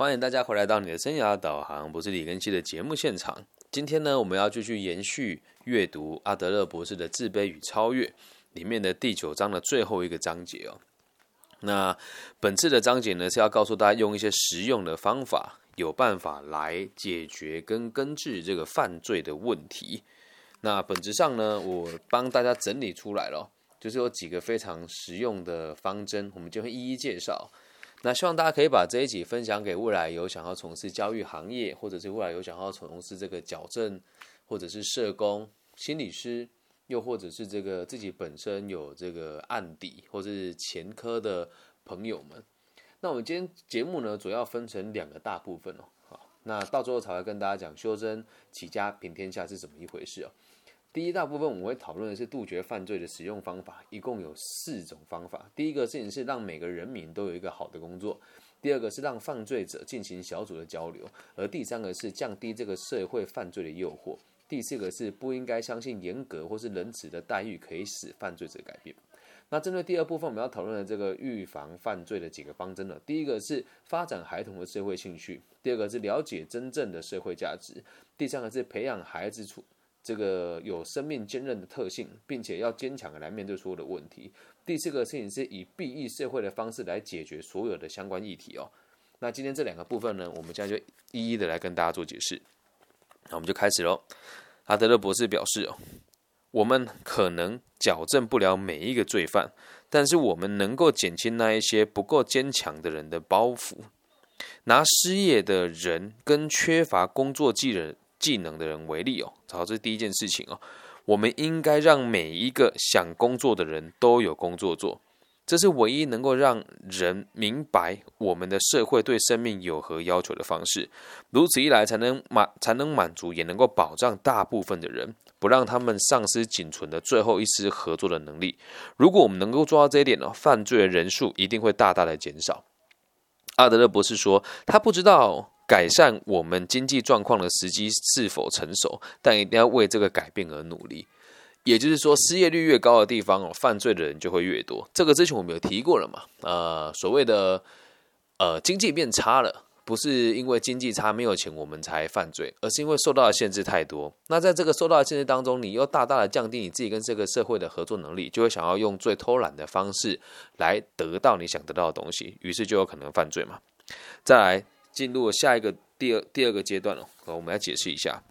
欢迎大家回来到你的生涯导航，不是李根熙的节目现场。今天呢，我们要继续延续阅读阿德勒博士的《自卑与超越》里面的第九章的最后一个章节哦。那本次的章节呢，是要告诉大家用一些实用的方法，有办法来解决跟根治这个犯罪的问题。那本质上呢，我帮大家整理出来了，就是有几个非常实用的方针，我们就会一一介绍。那希望大家可以把这一集分享给未来有想要从事教育行业，或者是未来有想要从事这个矫正，或者是社工、心理师，又或者是这个自己本身有这个案底或者是前科的朋友们。那我们今天节目呢，主要分成两个大部分哦。好，那到最后才会跟大家讲修真起家平天下是怎么一回事哦。第一大部分我们会讨论的是杜绝犯罪的使用方法，一共有四种方法。第一个事情是让每个人民都有一个好的工作，第二个是让犯罪者进行小组的交流，而第三个是降低这个社会犯罪的诱惑，第四个是不应该相信严格或是仁慈的待遇可以使犯罪者改变。那针对第二部分我们要讨论的这个预防犯罪的几个方针呢？第一个是发展孩童的社会兴趣，第二个是了解真正的社会价值，第三个是培养孩子处。这个有生命坚韧的特性，并且要坚强的来面对所有的问题。第四个事情是以裨益社会的方式来解决所有的相关议题哦。那今天这两个部分呢，我们现在就一一的来跟大家做解释。那我们就开始喽。阿德勒博士表示哦，我们可能矫正不了每一个罪犯，但是我们能够减轻那一些不够坚强的人的包袱。拿失业的人跟缺乏工作技能。技能的人为例哦，好，这是第一件事情哦。我们应该让每一个想工作的人都有工作做，这是唯一能够让人明白我们的社会对生命有何要求的方式。如此一来，才能满才能满足，也能够保障大部分的人，不让他们丧失仅存的最后一丝合作的能力。如果我们能够做到这一点呢，犯罪的人数一定会大大的减少。阿德勒博士说，他不知道。改善我们经济状况的时机是否成熟？但一定要为这个改变而努力。也就是说，失业率越高的地方哦，犯罪的人就会越多。这个之前我们有提过了嘛？呃，所谓的呃经济变差了，不是因为经济差没有钱我们才犯罪，而是因为受到的限制太多。那在这个受到的限制当中，你又大大的降低你自己跟这个社会的合作能力，就会想要用最偷懒的方式来得到你想得到的东西，于是就有可能犯罪嘛。再来。进入下一个第二第二个阶段了，我们来解释一下。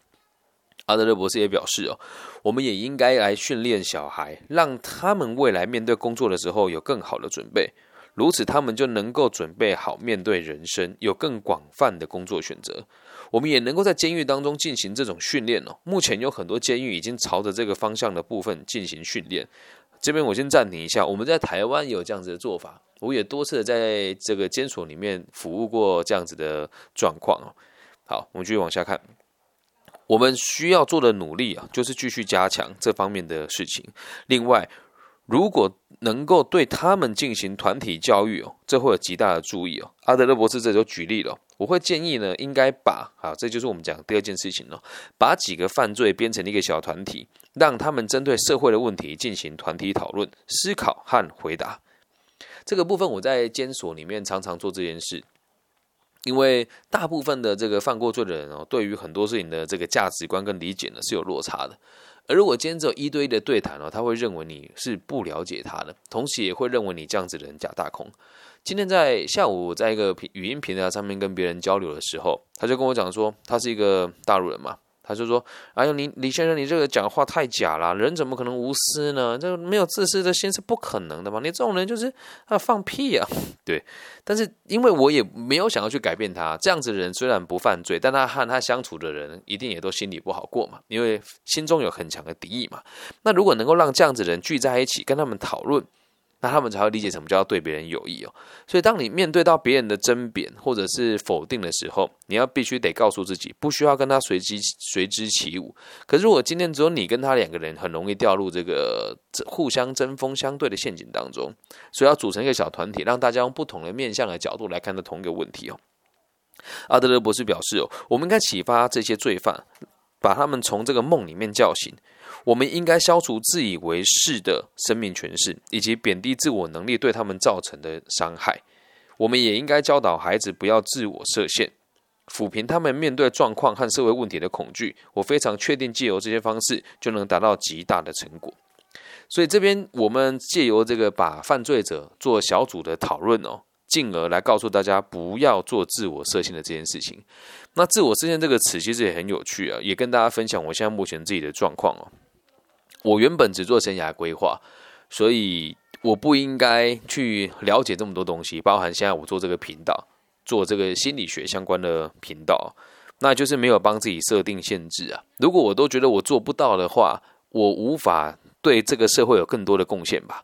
阿德勒博士也表示哦，我们也应该来训练小孩，让他们未来面对工作的时候有更好的准备，如此他们就能够准备好面对人生，有更广泛的工作选择。我们也能够在监狱当中进行这种训练哦。目前有很多监狱已经朝着这个方向的部分进行训练。这边我先暂停一下，我们在台湾有这样子的做法。我也多次的在这个监所里面服务过这样子的状况哦。好，我们继续往下看。我们需要做的努力啊，就是继续加强这方面的事情。另外，如果能够对他们进行团体教育哦，这会有极大的注意哦。阿德勒博士这就举例了，我会建议呢，应该把啊，这就是我们讲第二件事情了，把几个犯罪编成一个小团体，让他们针对社会的问题进行团体讨论、思考和回答。这个部分我在监所里面常常做这件事，因为大部分的这个犯过罪的人哦，对于很多事情的这个价值观跟理解呢是有落差的。而如果今天只有一对一的对谈哦，他会认为你是不了解他的，同时也会认为你这样子的人假大空。今天在下午在一个语音平台上面跟别人交流的时候，他就跟我讲说，他是一个大陆人嘛。他就说：“哎呦，你李先生，你这个讲话太假了，人怎么可能无私呢？这没有自私的心是不可能的嘛！你这种人就是啊，放屁啊！对，但是因为我也没有想要去改变他，这样子的人虽然不犯罪，但他和他相处的人一定也都心里不好过嘛，因为心中有很强的敌意嘛。那如果能够让这样子的人聚在一起，跟他们讨论。”那他们才会理解什么叫对别人有益哦。所以，当你面对到别人的争辩或者是否定的时候，你要必须得告诉自己，不需要跟他随机随之起舞。可是，如果今天只有你跟他两个人，很容易掉入这个互相针锋相对的陷阱当中。所以，要组成一个小团体，让大家用不同的面向的角度来看待同一个问题哦。阿德勒博士表示哦，我们应该启发这些罪犯，把他们从这个梦里面叫醒。我们应该消除自以为是的生命诠释，以及贬低自我能力对他们造成的伤害。我们也应该教导孩子不要自我设限，抚平他们面对状况和社会问题的恐惧。我非常确定，借由这些方式就能达到极大的成果。所以这边我们借由这个把犯罪者做小组的讨论哦，进而来告诉大家不要做自我设限的这件事情。那自我设限这个词其实也很有趣啊，也跟大家分享我现在目前自己的状况哦。我原本只做生涯规划，所以我不应该去了解这么多东西，包含现在我做这个频道，做这个心理学相关的频道，那就是没有帮自己设定限制啊。如果我都觉得我做不到的话，我无法。对这个社会有更多的贡献吧，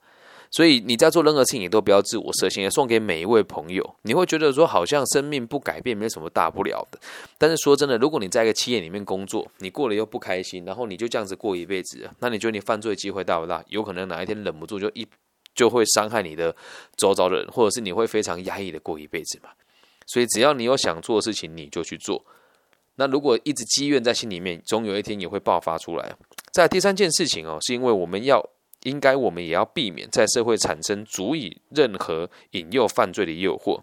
所以你在做任何事情你都不要自我设限，送给每一位朋友。你会觉得说好像生命不改变没什么大不了的，但是说真的，如果你在一个企业里面工作，你过了又不开心，然后你就这样子过一辈子，那你觉得你犯罪机会大不大？有可能哪一天忍不住就一就会伤害你的周遭的人，或者是你会非常压抑的过一辈子嘛？所以只要你有想做的事情，你就去做。那如果一直积怨在心里面，总有一天也会爆发出来。在第三件事情哦，是因为我们要应该我们也要避免在社会产生足以任何引诱犯罪的诱惑。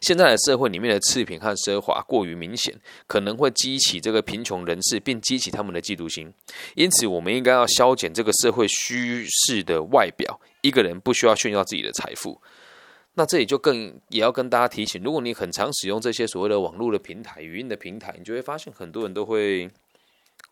现在的社会里面的次品和奢华过于明显，可能会激起这个贫穷人士，并激起他们的嫉妒心。因此，我们应该要消减这个社会虚势的外表。一个人不需要炫耀自己的财富。那这里就更也要跟大家提醒，如果你很常使用这些所谓的网络的平台、语音的平台，你就会发现很多人都会。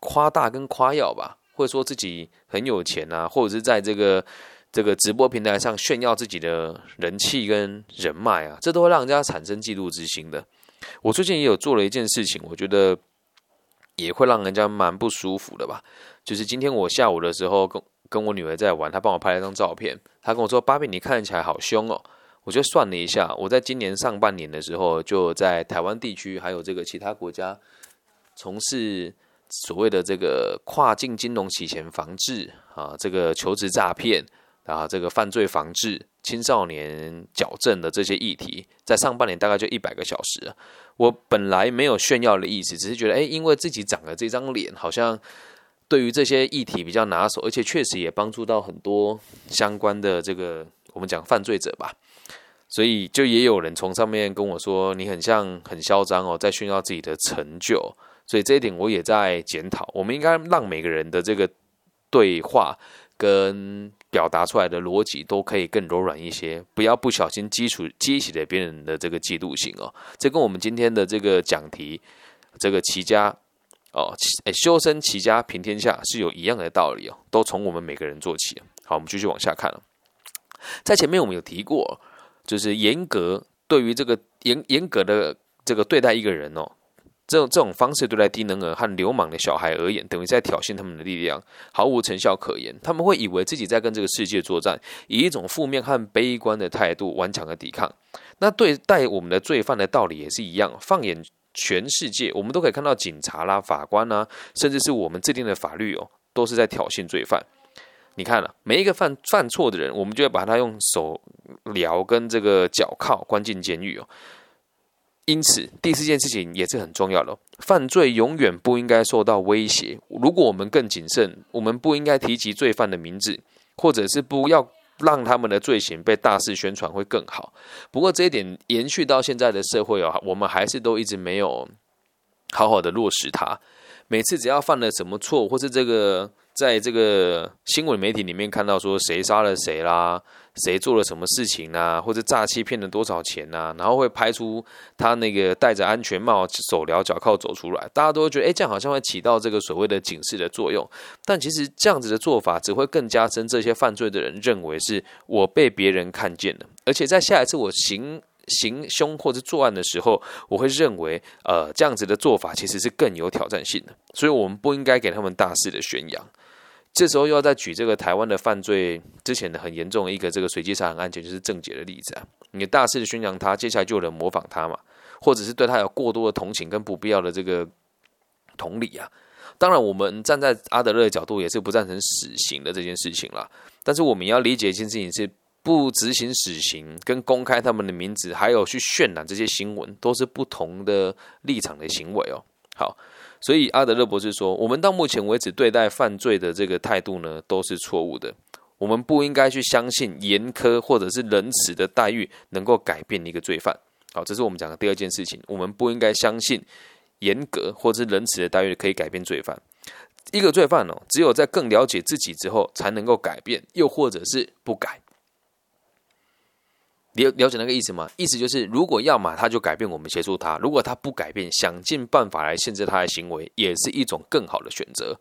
夸大跟夸耀吧，或者说自己很有钱啊，或者是在这个这个直播平台上炫耀自己的人气跟人脉啊，这都会让人家产生嫉妒之心的。我最近也有做了一件事情，我觉得也会让人家蛮不舒服的吧。就是今天我下午的时候跟跟我女儿在玩，她帮我拍了一张照片，她跟我说：“芭比，你看起来好凶哦。”我就算了一下，我在今年上半年的时候就在台湾地区还有这个其他国家从事。所谓的这个跨境金融洗钱防治啊，这个求职诈骗啊，这个犯罪防治、青少年矫正的这些议题，在上半年大概就一百个小时。我本来没有炫耀的意思，只是觉得，哎，因为自己长了这张脸，好像对于这些议题比较拿手，而且确实也帮助到很多相关的这个我们讲犯罪者吧。所以就也有人从上面跟我说，你很像很嚣张哦，在炫耀自己的成就。所以这一点我也在检讨，我们应该让每个人的这个对话跟表达出来的逻辑都可以更柔软一些，不要不小心激出激起了别人的这个嫉妒心哦。这跟我们今天的这个讲题，这个齐家哦，哎，修身齐家平天下是有一样的道理哦，都从我们每个人做起。好，我们继续往下看了，在前面我们有提过，就是严格对于这个严严格的这个对待一个人哦。这种这种方式对待低能儿和流氓的小孩而言，等于在挑衅他们的力量，毫无成效可言。他们会以为自己在跟这个世界作战，以一种负面和悲观的态度顽强的抵抗。那对待我们的罪犯的道理也是一样。放眼全世界，我们都可以看到警察啦、法官啦，甚至是我们制定的法律哦，都是在挑衅罪犯。你看了每一个犯犯错的人，我们就会把他用手镣跟这个脚铐关进监狱哦。因此，第四件事情也是很重要的。犯罪永远不应该受到威胁。如果我们更谨慎，我们不应该提及罪犯的名字，或者是不要让他们的罪行被大肆宣传，会更好。不过这一点延续到现在的社会啊，我们还是都一直没有好好的落实它。每次只要犯了什么错，或是这个在这个新闻媒体里面看到说谁杀了谁啦。谁做了什么事情啊？或者诈欺骗了多少钱啊？然后会拍出他那个戴着安全帽、手镣脚铐走出来，大家都会觉得，哎，这样好像会起到这个所谓的警示的作用。但其实这样子的做法，只会更加深这些犯罪的人认为是我被别人看见了，而且在下一次我行行凶或者作案的时候，我会认为，呃，这样子的做法其实是更有挑战性的。所以，我们不应该给他们大肆的宣扬。这时候又要再举这个台湾的犯罪之前的很严重的一个这个随机杀人案件，就是郑杰的例子啊。你大肆的宣扬他，接下来就有人模仿他嘛，或者是对他有过多的同情跟不必要的这个同理啊。当然，我们站在阿德勒的角度也是不赞成死刑的这件事情啦。但是我们要理解一件事情是，不执行死刑跟公开他们的名字，还有去渲染这些新闻，都是不同的立场的行为哦。好。所以阿德勒博士说，我们到目前为止对待犯罪的这个态度呢，都是错误的。我们不应该去相信严苛或者是仁慈的待遇能够改变一个罪犯。好，这是我们讲的第二件事情。我们不应该相信严格或者是仁慈的待遇可以改变罪犯。一个罪犯哦，只有在更了解自己之后，才能够改变，又或者是不改。了了解那个意思吗？意思就是，如果要么他就改变，我们协助他；如果他不改变，想尽办法来限制他的行为，也是一种更好的选择，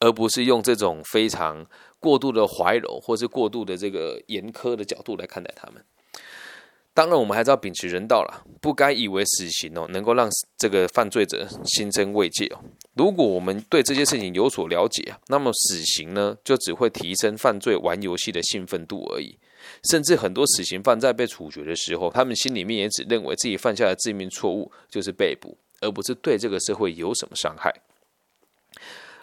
而不是用这种非常过度的怀柔，或是过度的这个严苛的角度来看待他们。当然，我们还是要秉持人道了，不该以为死刑哦能够让这个犯罪者心生慰藉哦。如果我们对这些事情有所了解那么死刑呢就只会提升犯罪玩游戏的兴奋度而已。甚至很多死刑犯在被处决的时候，他们心里面也只认为自己犯下的致命错误就是被捕，而不是对这个社会有什么伤害。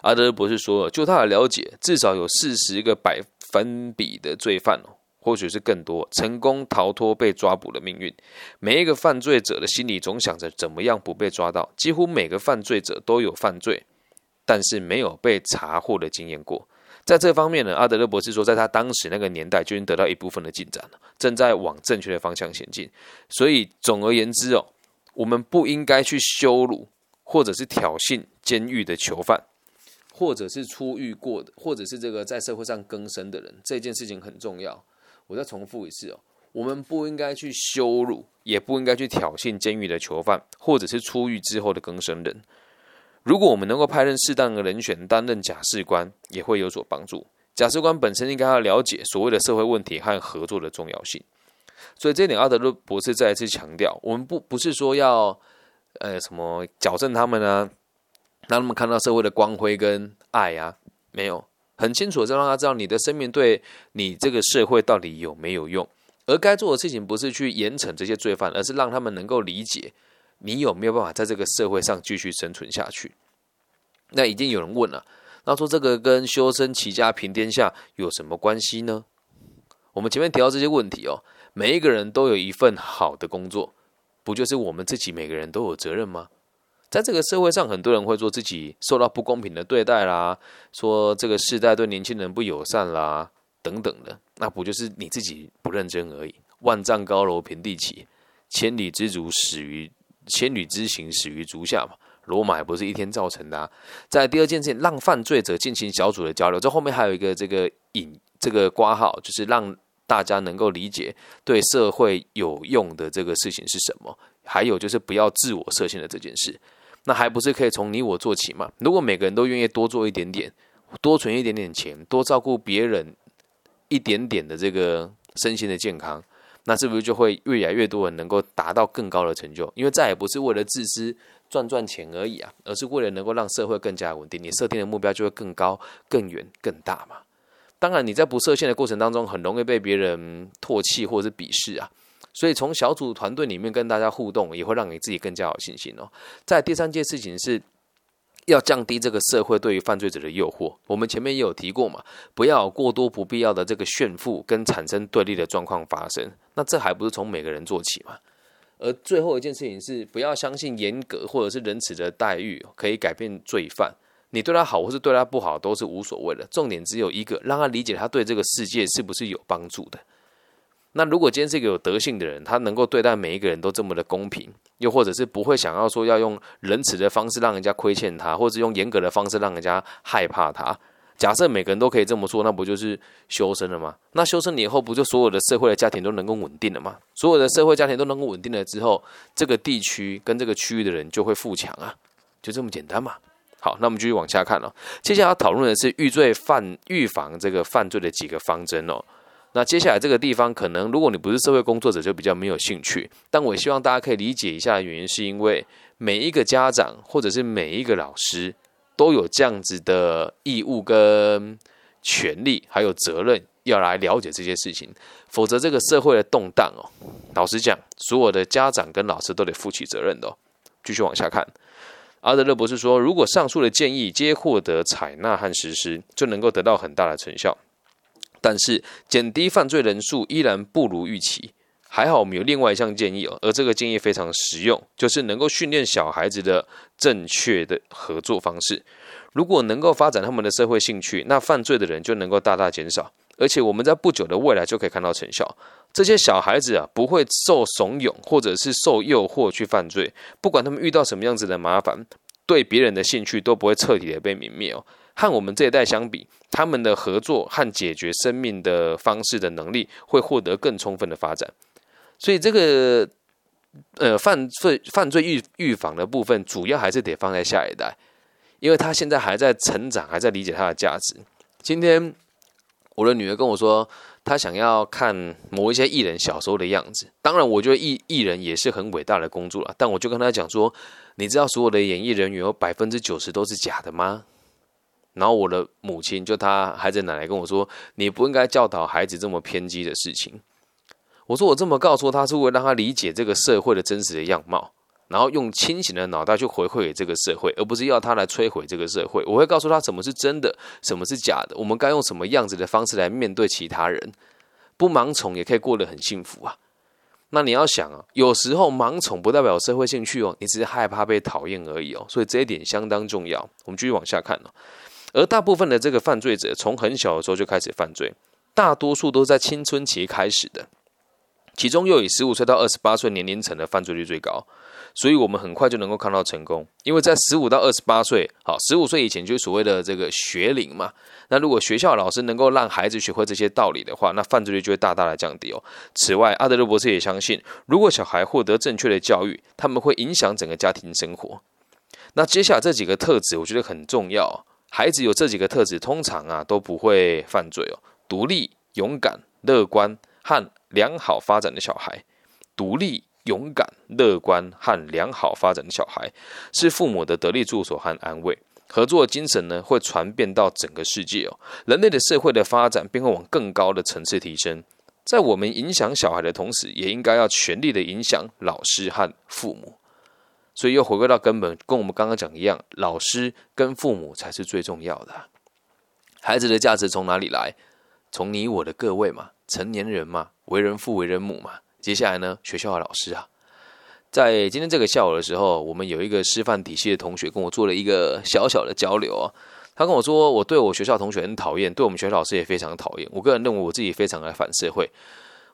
阿德博士说，就他的了解，至少有四十个百分比的罪犯哦，或许是更多，成功逃脱被抓捕的命运。每一个犯罪者的心里总想着怎么样不被抓到。几乎每个犯罪者都有犯罪，但是没有被查获的经验过。在这方面呢，阿德勒博士说，在他当时那个年代就已经得到一部分的进展了，正在往正确的方向前进。所以，总而言之哦，我们不应该去羞辱或者是挑衅监狱的囚犯，或者是出狱过的，或者是这个在社会上更生的人。这件事情很重要。我再重复一次哦，我们不应该去羞辱，也不应该去挑衅监狱的囚犯，或者是出狱之后的更生人。如果我们能够派任适当的人选担任假释官，也会有所帮助。假释官本身应该要了解所谓的社会问题和合作的重要性。所以这点，阿德勒博士再一次强调：我们不不是说要呃什么矫正他们啊，让他们看到社会的光辉跟爱啊，没有很清楚的让他知道你的生命对你这个社会到底有没有用。而该做的事情不是去严惩这些罪犯，而是让他们能够理解。你有没有办法在这个社会上继续生存下去？那已经有人问了，那说这个跟修身齐家平天下有什么关系呢？我们前面提到这些问题哦，每一个人都有一份好的工作，不就是我们自己每个人都有责任吗？在这个社会上，很多人会说自己受到不公平的对待啦，说这个世代对年轻人不友善啦，等等的，那不就是你自己不认真而已？万丈高楼平地起，千里之足始于。千里之行，始于足下嘛。罗马也不是一天造成的。啊在第二件事情，让犯罪者进行小组的交流。这后面还有一个这个引这个挂号，就是让大家能够理解对社会有用的这个事情是什么。还有就是不要自我设限的这件事。那还不是可以从你我做起嘛？如果每个人都愿意多做一点点，多存一点点钱，多照顾别人一点点的这个身心的健康。那是不是就会越来越多人能够达到更高的成就？因为再也不是为了自私赚赚钱而已啊，而是为了能够让社会更加稳定。你设定的目标就会更高、更远、更大嘛。当然，你在不设限的过程当中，很容易被别人唾弃或者是鄙视啊。所以，从小组团队里面跟大家互动，也会让你自己更加有信心哦。在第三件事情是。要降低这个社会对于犯罪者的诱惑，我们前面也有提过嘛，不要过多不必要的这个炫富跟产生对立的状况发生。那这还不是从每个人做起嘛？而最后一件事情是，不要相信严格或者是仁慈的待遇可以改变罪犯。你对他好或是对他不好都是无所谓的，重点只有一个，让他理解他对这个世界是不是有帮助的。那如果今天是一个有德性的人，他能够对待每一个人都这么的公平，又或者是不会想要说要用仁慈的方式让人家亏欠他，或者用严格的方式让人家害怕他。假设每个人都可以这么说，那不就是修身了吗？那修身以后，不就所有的社会的家庭都能够稳定了吗？所有的社会家庭都能够稳定了之后，这个地区跟这个区域的人就会富强啊，就这么简单嘛。好，那我们继续往下看了。接下来要讨论的是预罪犯预防这个犯罪的几个方针哦。那接下来这个地方，可能如果你不是社会工作者，就比较没有兴趣。但我希望大家可以理解一下原因，是因为每一个家长或者是每一个老师都有这样子的义务跟权利，还有责任要来了解这些事情。否则，这个社会的动荡哦，老实讲，所有的家长跟老师都得负起责任的。继续往下看，阿德勒博士说，如果上述的建议皆获得采纳和实施，就能够得到很大的成效。但是减低犯罪人数依然不如预期。还好我们有另外一项建议哦，而这个建议非常实用，就是能够训练小孩子的正确的合作方式。如果能够发展他们的社会兴趣，那犯罪的人就能够大大减少。而且我们在不久的未来就可以看到成效。这些小孩子啊，不会受怂恿或者是受诱惑去犯罪，不管他们遇到什么样子的麻烦，对别人的兴趣都不会彻底的被泯灭哦。和我们这一代相比，他们的合作和解决生命的方式的能力会获得更充分的发展。所以这个呃犯罪犯罪预预防的部分，主要还是得放在下一代，因为他现在还在成长，还在理解他的价值。今天我的女儿跟我说。他想要看某一些艺人小时候的样子，当然，我觉得艺艺人也是很伟大的工作了。但我就跟他讲说，你知道所有的演艺人员有百分之九十都是假的吗？然后我的母亲就他孩子奶奶跟我说，你不应该教导孩子这么偏激的事情。我说我这么告诉他，是为了让他理解这个社会的真实的样貌。然后用清醒的脑袋去回馈给这个社会，而不是要他来摧毁这个社会。我会告诉他什么是真的，什么是假的。我们该用什么样子的方式来面对其他人？不盲从也可以过得很幸福啊。那你要想啊，有时候盲从不代表社会兴趣哦，你只是害怕被讨厌而已哦。所以这一点相当重要。我们继续往下看哦。而大部分的这个犯罪者从很小的时候就开始犯罪，大多数都是在青春期开始的，其中又以十五岁到二十八岁年龄层的犯罪率最高。所以我们很快就能够看到成功，因为在十五到二十八岁，好，十五岁以前就是所谓的这个学龄嘛。那如果学校老师能够让孩子学会这些道理的话，那犯罪率就会大大的降低哦。此外，阿德勒博士也相信，如果小孩获得正确的教育，他们会影响整个家庭生活。那接下来这几个特质，我觉得很重要。孩子有这几个特质，通常啊都不会犯罪哦。独立、勇敢、乐观和良好发展的小孩，独立。勇敢、乐观和良好发展的小孩，是父母的得力助手和安慰。合作精神呢，会传遍到整个世界哦。人类的社会的发展便会往更高的层次提升。在我们影响小孩的同时，也应该要全力的影响老师和父母。所以又回归到根本，跟我们刚刚讲一样，老师跟父母才是最重要的。孩子的价值从哪里来？从你我的各位嘛，成年人嘛，为人父、为人母嘛。接下来呢？学校的老师啊，在今天这个下午的时候，我们有一个师范体系的同学跟我做了一个小小的交流啊。他跟我说，我对我学校同学很讨厌，对我们学校老师也非常讨厌。我个人认为我自己非常的反社会。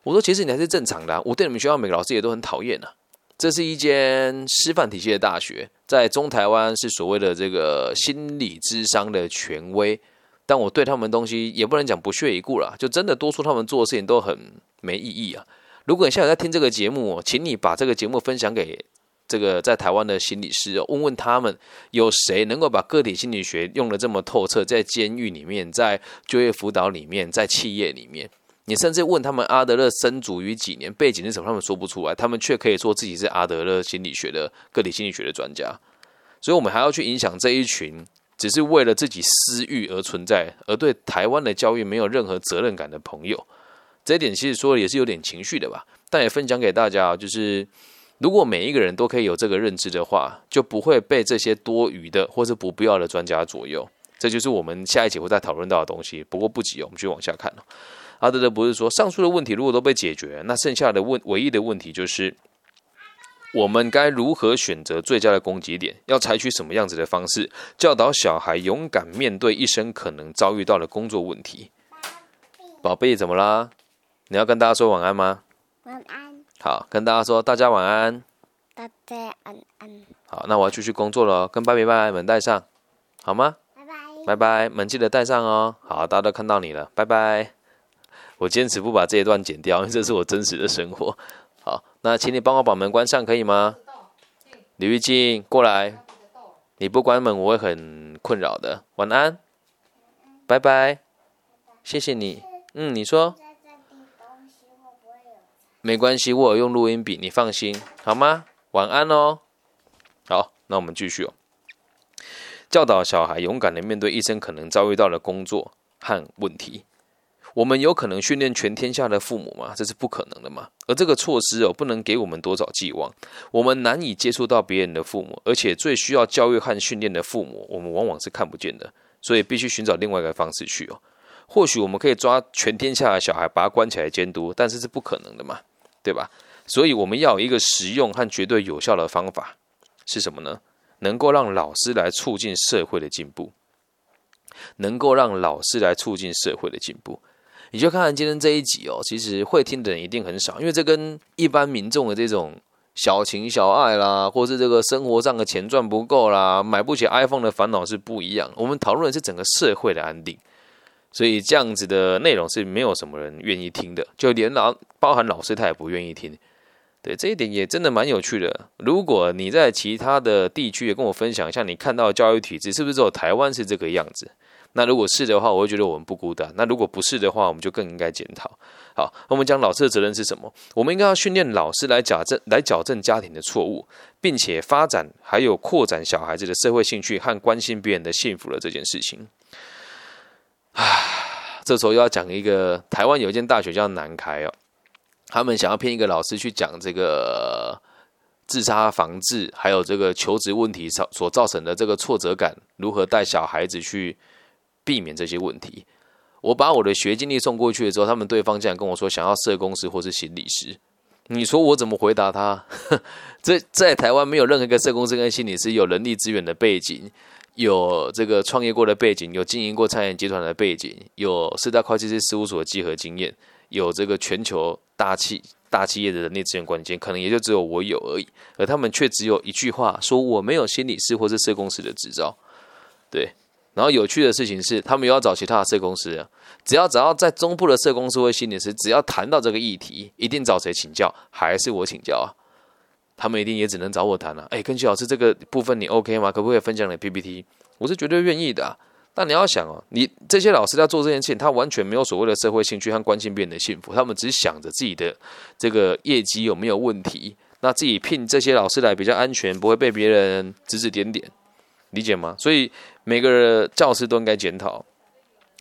我说，其实你还是正常的。我对你们学校每个老师也都很讨厌啊。这是一间师范体系的大学，在中台湾是所谓的这个心理智商的权威，但我对他们东西也不能讲不屑一顾了，就真的多数他们做的事情都很没意义啊。如果你现在在听这个节目，请你把这个节目分享给这个在台湾的心理师，问问他们有谁能够把个体心理学用的这么透彻，在监狱里面，在就业辅导里面，在企业里面，你甚至问他们阿德勒生卒于几年，背景是什么，他们说不出来，他们却可以说自己是阿德勒心理学的个体心理学的专家。所以，我们还要去影响这一群只是为了自己私欲而存在，而对台湾的教育没有任何责任感的朋友。这一点其实说的也是有点情绪的吧，但也分享给大家，就是如果每一个人都可以有这个认知的话，就不会被这些多余的或是不必要的专家左右。这就是我们下一节会再讨论到的东西。不过不急，我们继续往下看哦。阿德勒博士说，上述的问题如果都被解决，那剩下的问唯一的问题就是，我们该如何选择最佳的攻击点？要采取什么样子的方式教导小孩勇敢面对一生可能遭遇到的工作问题？宝贝，怎么啦？你要跟大家说晚安吗？晚安。好，跟大家说大家晚安。大家晚安。好，那我要继续工作了，跟芭比拜拜，门带上，好吗？拜拜。拜拜，门记得带上哦。好，大家都看到你了，拜拜。我坚持不把这一段剪掉，因为这是我真实的生活。好，那请你帮我把门关上，可以吗？李玉静，过来。你不关门，我会很困扰的。晚安。拜拜。谢谢你。嗯，你说。没关系，我有用录音笔，你放心，好吗？晚安哦。好，那我们继续哦。教导小孩勇敢的面对一生可能遭遇到的工作和问题。我们有可能训练全天下的父母吗？这是不可能的嘛。而这个措施哦，不能给我们多少寄望。我们难以接触到别人的父母，而且最需要教育和训练的父母，我们往往是看不见的，所以必须寻找另外一个方式去哦。或许我们可以抓全天下的小孩，把他关起来监督，但是是不可能的嘛，对吧？所以我们要有一个实用和绝对有效的方法，是什么呢？能够让老师来促进社会的进步，能够让老师来促进社会的进步。你就看看今天这一集哦，其实会听的人一定很少，因为这跟一般民众的这种小情小爱啦，或是这个生活上的钱赚不够啦，买不起 iPhone 的烦恼是不一样。我们讨论的是整个社会的安定，所以这样子的内容是没有什么人愿意听的，就连老包含老师他也不愿意听。对这一点也真的蛮有趣的。如果你在其他的地区也跟我分享一下，你看到教育体制是不是只有台湾是这个样子？那如果是的话，我会觉得我们不孤单。那如果不是的话，我们就更应该检讨。好，我们讲老师的责任是什么？我们应该要训练老师来矫正、来矫正家庭的错误，并且发展还有扩展小孩子的社会兴趣和关心别人的幸福的这件事情。啊，这时候又要讲一个台湾有一间大学叫南开哦。他们想要骗一个老师去讲这个自杀防治，还有这个求职问题所所造成的这个挫折感，如何带小孩子去避免这些问题？我把我的学经历送过去的时候，他们对方竟然跟我说想要社工师或是心理师。你说我怎么回答他？这在台湾没有任何一个社工师跟心理师有人力资源的背景，有这个创业过的背景，有经营过餐饮集团的背景，有四大会计师事务所的集合经验。有这个全球大企大企业的人力资源关键，可能也就只有我有而已，而他们却只有一句话说我没有心理师或是社工师的执照。对，然后有趣的事情是，他们又要找其他的社公司，只要只要在中部的社工师或心理师，只要谈到这个议题，一定找谁请教？还是我请教啊？他们一定也只能找我谈了。哎，根旭老师，这个部分你 OK 吗？可不可以分享你 PPT？我是绝对愿意的。那你要想哦，你这些老师在做这件事情，他完全没有所谓的社会兴趣和关心别人的幸福，他们只想着自己的这个业绩有没有问题，那自己聘这些老师来比较安全，不会被别人指指点点，理解吗？所以每个教师都应该检讨。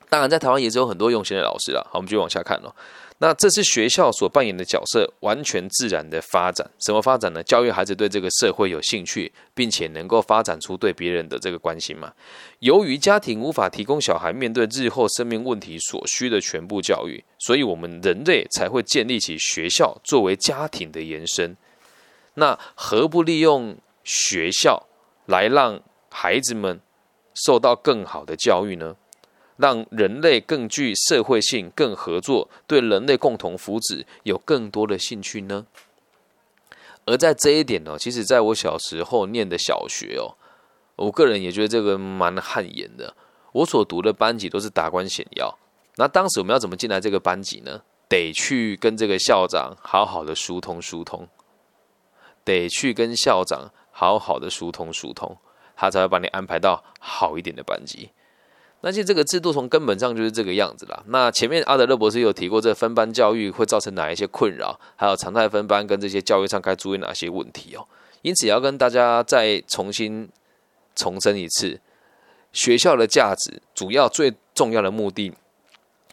当然，在台湾也是有很多用心的老师啦。好，我们继续往下看哦。那这是学校所扮演的角色，完全自然的发展。什么发展呢？教育孩子对这个社会有兴趣，并且能够发展出对别人的这个关心嘛。由于家庭无法提供小孩面对日后生命问题所需的全部教育，所以我们人类才会建立起学校作为家庭的延伸。那何不利用学校来让孩子们受到更好的教育呢？让人类更具社会性、更合作，对人类共同福祉有更多的兴趣呢？而在这一点呢，其实在我小时候念的小学哦，我个人也觉得这个蛮汗颜的。我所读的班级都是达官显要，那当时我们要怎么进来这个班级呢？得去跟这个校长好好的疏通疏通，得去跟校长好好的疏通疏通，他才会把你安排到好一点的班级。那其实这个制度从根本上就是这个样子啦。那前面阿德勒博士有提过，这分班教育会造成哪一些困扰，还有常态分班跟这些教育上该注意哪些问题哦。因此要跟大家再重新重申一次，学校的价值主要最重要的目的，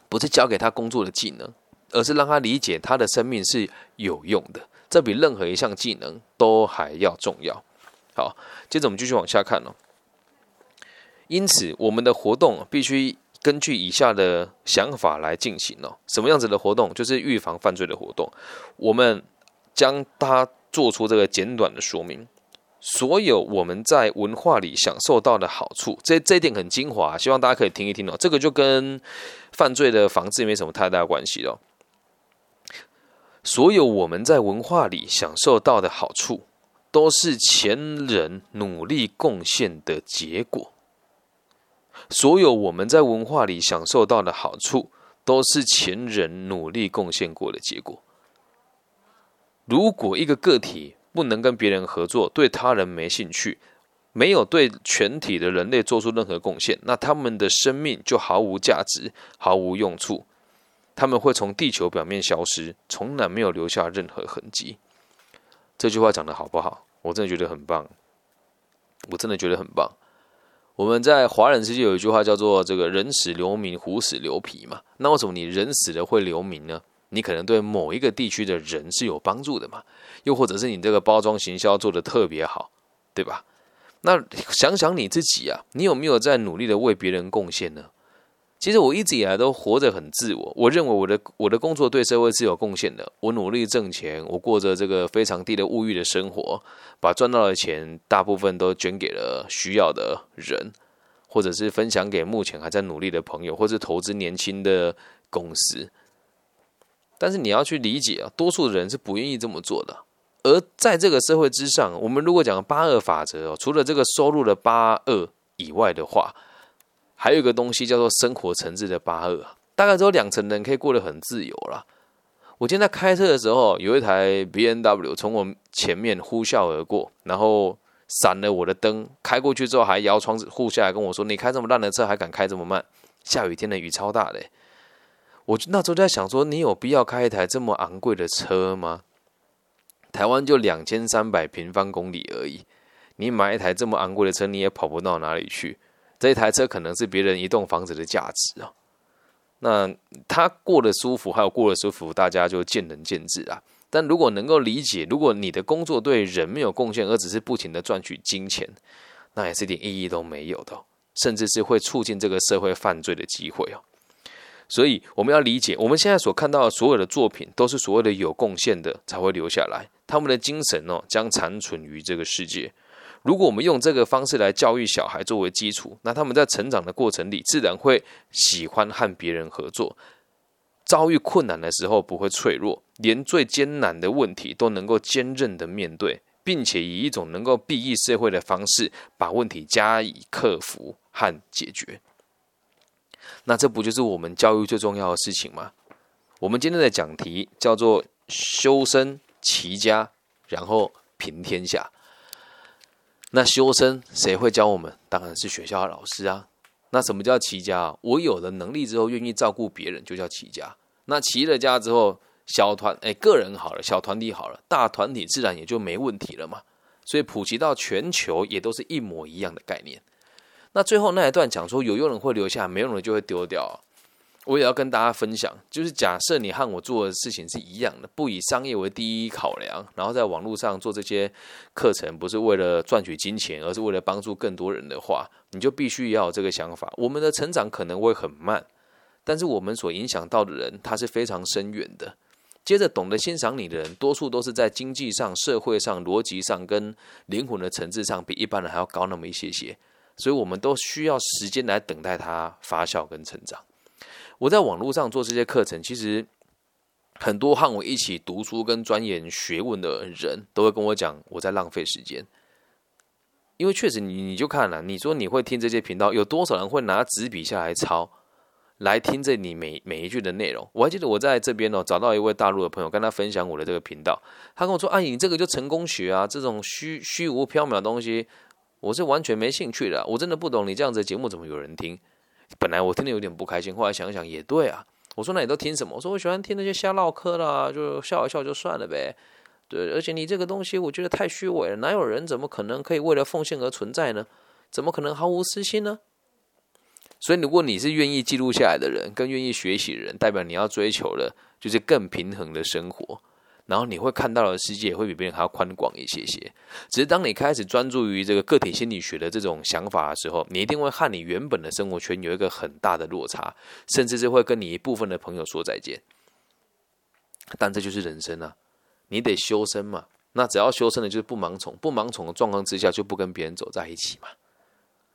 不是教给他工作的技能，而是让他理解他的生命是有用的。这比任何一项技能都还要重要。好，接着我们继续往下看哦。因此，我们的活动必须根据以下的想法来进行哦。什么样子的活动？就是预防犯罪的活动。我们将它做出这个简短的说明。所有我们在文化里享受到的好处，这这一点很精华，希望大家可以听一听哦。这个就跟犯罪的防治没什么太大关系哦。所有我们在文化里享受到的好处，都是前人努力贡献的结果。所有我们在文化里享受到的好处，都是前人努力贡献过的结果。如果一个个体不能跟别人合作，对他人没兴趣，没有对全体的人类做出任何贡献，那他们的生命就毫无价值、毫无用处。他们会从地球表面消失，从来没有留下任何痕迹。这句话讲的好不好？我真的觉得很棒，我真的觉得很棒。我们在华人世界有一句话叫做“这个人死留名，虎死留皮”嘛。那为什么你人死了会留名呢？你可能对某一个地区的人是有帮助的嘛？又或者是你这个包装行销做的特别好，对吧？那想想你自己啊，你有没有在努力的为别人贡献呢？其实我一直以来都活着很自我，我认为我的我的工作对社会是有贡献的。我努力挣钱，我过着这个非常低的物欲的生活，把赚到的钱大部分都捐给了需要的人，或者是分享给目前还在努力的朋友，或是投资年轻的公司。但是你要去理解啊，多数人是不愿意这么做的。而在这个社会之上，我们如果讲八二法则哦，除了这个收入的八二以外的话，还有一个东西叫做生活层次的八二啊，大概只有两层人可以过得很自由啦。我今天在开车的时候，有一台 B N W 从我前面呼啸而过，然后闪了我的灯，开过去之后还摇窗子呼下来跟我说：“你开这么烂的车还敢开这么慢？下雨天的雨超大的。”我那时候在想说：“你有必要开一台这么昂贵的车吗？”台湾就两千三百平方公里而已，你买一台这么昂贵的车，你也跑不到哪里去。这台车可能是别人一栋房子的价值啊。那他过得舒服，还有过得舒服，大家就见仁见智啊。但如果能够理解，如果你的工作对人没有贡献，而只是不停的赚取金钱，那也是一点意义都没有的，甚至是会促进这个社会犯罪的机会哦。所以我们要理解，我们现在所看到的所有的作品，都是所谓的有贡献的才会留下来。他们的精神哦，将残存于这个世界。如果我们用这个方式来教育小孩作为基础，那他们在成长的过程里，自然会喜欢和别人合作。遭遇困难的时候不会脆弱，连最艰难的问题都能够坚韧的面对，并且以一种能够裨益社会的方式，把问题加以克服和解决。那这不就是我们教育最重要的事情吗？我们今天的讲题叫做修身。齐家，然后平天下。那修身谁会教我们？当然是学校的老师啊。那什么叫齐家？我有了能力之后，愿意照顾别人，就叫齐家。那齐了家之后，小团哎，个人好了，小团体好了，大团体自然也就没问题了嘛。所以普及到全球，也都是一模一样的概念。那最后那一段讲说，有用人会留下，没用的就会丢掉。我也要跟大家分享，就是假设你和我做的事情是一样的，不以商业为第一考量，然后在网络上做这些课程，不是为了赚取金钱，而是为了帮助更多人的话，你就必须要有这个想法。我们的成长可能会很慢，但是我们所影响到的人，他是非常深远的。接着，懂得欣赏你的人，多数都是在经济上、社会上、逻辑上跟灵魂的层次上，比一般人还要高那么一些些。所以，我们都需要时间来等待它发酵跟成长。我在网络上做这些课程，其实很多和我一起读书跟钻研学问的人都会跟我讲，我在浪费时间。因为确实，你你就看了，你说你会听这些频道，有多少人会拿纸笔下来抄，来听这你每每一句的内容？我还记得我在这边哦，找到一位大陆的朋友，跟他分享我的这个频道，他跟我说：“啊，你这个就成功学啊，这种虚虚无缥缈的东西，我是完全没兴趣的。我真的不懂你这样子的节目怎么有人听。”本来我听得有点不开心，后来想想也对啊。我说那你都听什么？我说我喜欢听那些瞎唠嗑啦，就笑一笑就算了呗。对，而且你这个东西我觉得太虚伪了，哪有人怎么可能可以为了奉献而存在呢？怎么可能毫无私心呢？所以如果你是愿意记录下来的人，更愿意学习的人，代表你要追求的就是更平衡的生活。然后你会看到的世界会比别人还要宽广一些些。只是当你开始专注于这个个体心理学的这种想法的时候，你一定会和你原本的生活圈有一个很大的落差，甚至是会跟你一部分的朋友说再见。但这就是人生啊，你得修身嘛。那只要修身的，就是不盲从，不盲从的状况之下，就不跟别人走在一起嘛，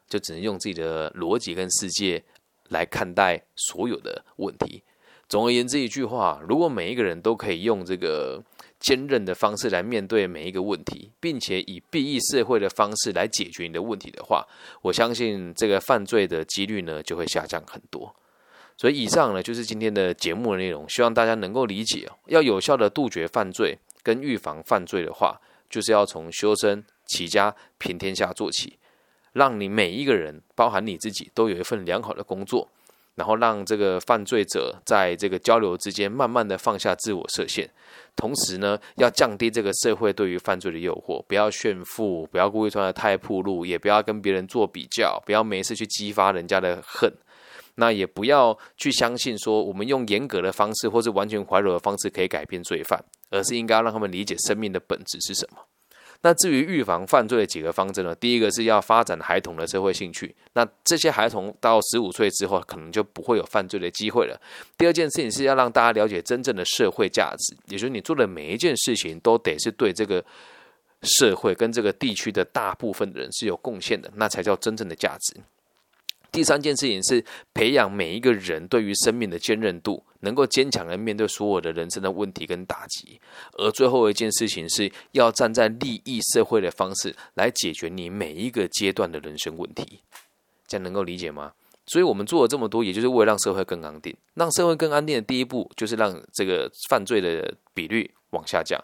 就只能用自己的逻辑跟世界来看待所有的问题。总而言之，一句话，如果每一个人都可以用这个坚韧的方式来面对每一个问题，并且以裨益社会的方式来解决你的问题的话，我相信这个犯罪的几率呢就会下降很多。所以，以上呢就是今天的节目的内容，希望大家能够理解。要有效的杜绝犯罪跟预防犯罪的话，就是要从修身齐家平天下做起，让你每一个人，包含你自己，都有一份良好的工作。然后让这个犯罪者在这个交流之间，慢慢的放下自我设限，同时呢，要降低这个社会对于犯罪的诱惑，不要炫富，不要故意穿的太暴露，也不要跟别人做比较，不要没事去激发人家的恨，那也不要去相信说我们用严格的方式或是完全怀柔的方式可以改变罪犯，而是应该让他们理解生命的本质是什么。那至于预防犯罪的几个方针呢？第一个是要发展孩童的社会兴趣，那这些孩童到十五岁之后，可能就不会有犯罪的机会了。第二件事情是要让大家了解真正的社会价值，也就是你做的每一件事情都得是对这个社会跟这个地区的大部分的人是有贡献的，那才叫真正的价值。第三件事情是培养每一个人对于生命的坚韧度，能够坚强的面对所有的人生的问题跟打击。而最后一件事情是要站在利益社会的方式来解决你每一个阶段的人生问题。这样能够理解吗？所以我们做了这么多，也就是为了让社会更安定。让社会更安定的第一步，就是让这个犯罪的比率往下降。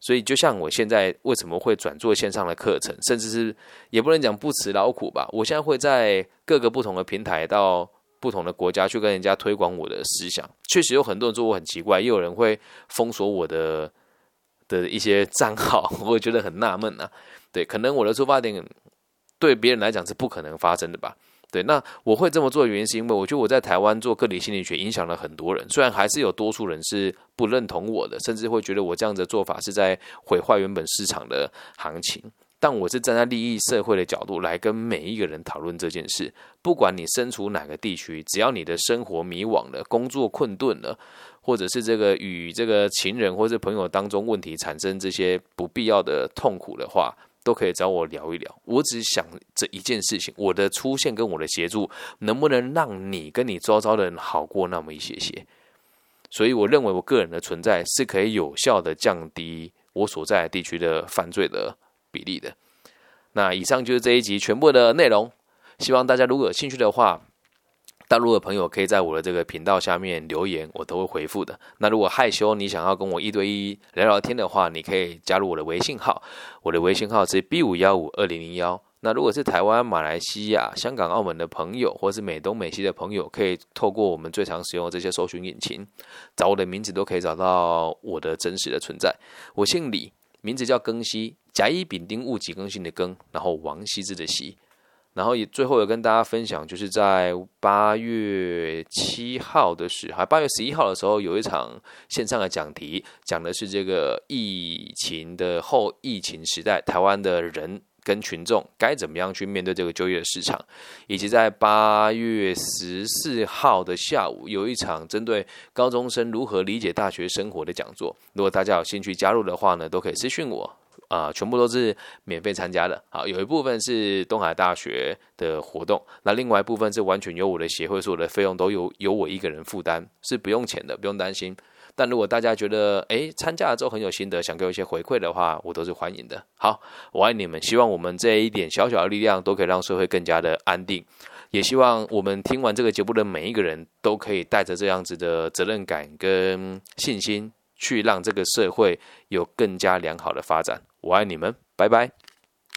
所以，就像我现在为什么会转做线上的课程，甚至是也不能讲不辞劳苦吧。我现在会在各个不同的平台到不同的国家去跟人家推广我的思想。确实有很多人说我很奇怪，也有人会封锁我的的一些账号，我也觉得很纳闷啊。对，可能我的出发点对别人来讲是不可能发生的吧。对，那我会这么做的原因，是因为我觉得我在台湾做个体心理学，影响了很多人。虽然还是有多数人是不认同我的，甚至会觉得我这样的做法是在毁坏原本市场的行情，但我是站在利益社会的角度来跟每一个人讨论这件事。不管你身处哪个地区，只要你的生活迷惘了，工作困顿了，或者是这个与这个情人或是朋友当中问题产生这些不必要的痛苦的话。都可以找我聊一聊。我只想这一件事情，我的出现跟我的协助，能不能让你跟你周遭的人好过那么一些些？所以，我认为我个人的存在是可以有效的降低我所在地区的犯罪的比例的。那以上就是这一集全部的内容。希望大家如果有兴趣的话。大陆的朋友可以在我的这个频道下面留言，我都会回复的。那如果害羞，你想要跟我一对一聊聊天的话，你可以加入我的微信号，我的微信号是 B 五幺五二零零幺。那如果是台湾、马来西亚、香港、澳门的朋友，或是美东、美西的朋友，可以透过我们最常使用的这些搜寻引擎，找我的名字都可以找到我的真实的存在。我姓李，名字叫庚希，甲乙丙丁戊己庚辛的庚，然后王羲之的羲。然后也最后有跟大家分享，就是在八月七号的时候，八月十一号的时候，有一场线上的讲题，讲的是这个疫情的后疫情时代，台湾的人跟群众该怎么样去面对这个就业市场，以及在八月十四号的下午，有一场针对高中生如何理解大学生活的讲座。如果大家有兴趣加入的话呢，都可以私讯我。啊，全部都是免费参加的。好，有一部分是东海大学的活动，那另外一部分是完全由我的协会所有的费用都由由我一个人负担，是不用钱的，不用担心。但如果大家觉得诶参加了之后很有心得，想给我一些回馈的话，我都是欢迎的。好，我爱你们，希望我们这一点小小的力量都可以让社会更加的安定，也希望我们听完这个节目的每一个人都可以带着这样子的责任感跟信心，去让这个社会有更加良好的发展。我爱你们，拜拜。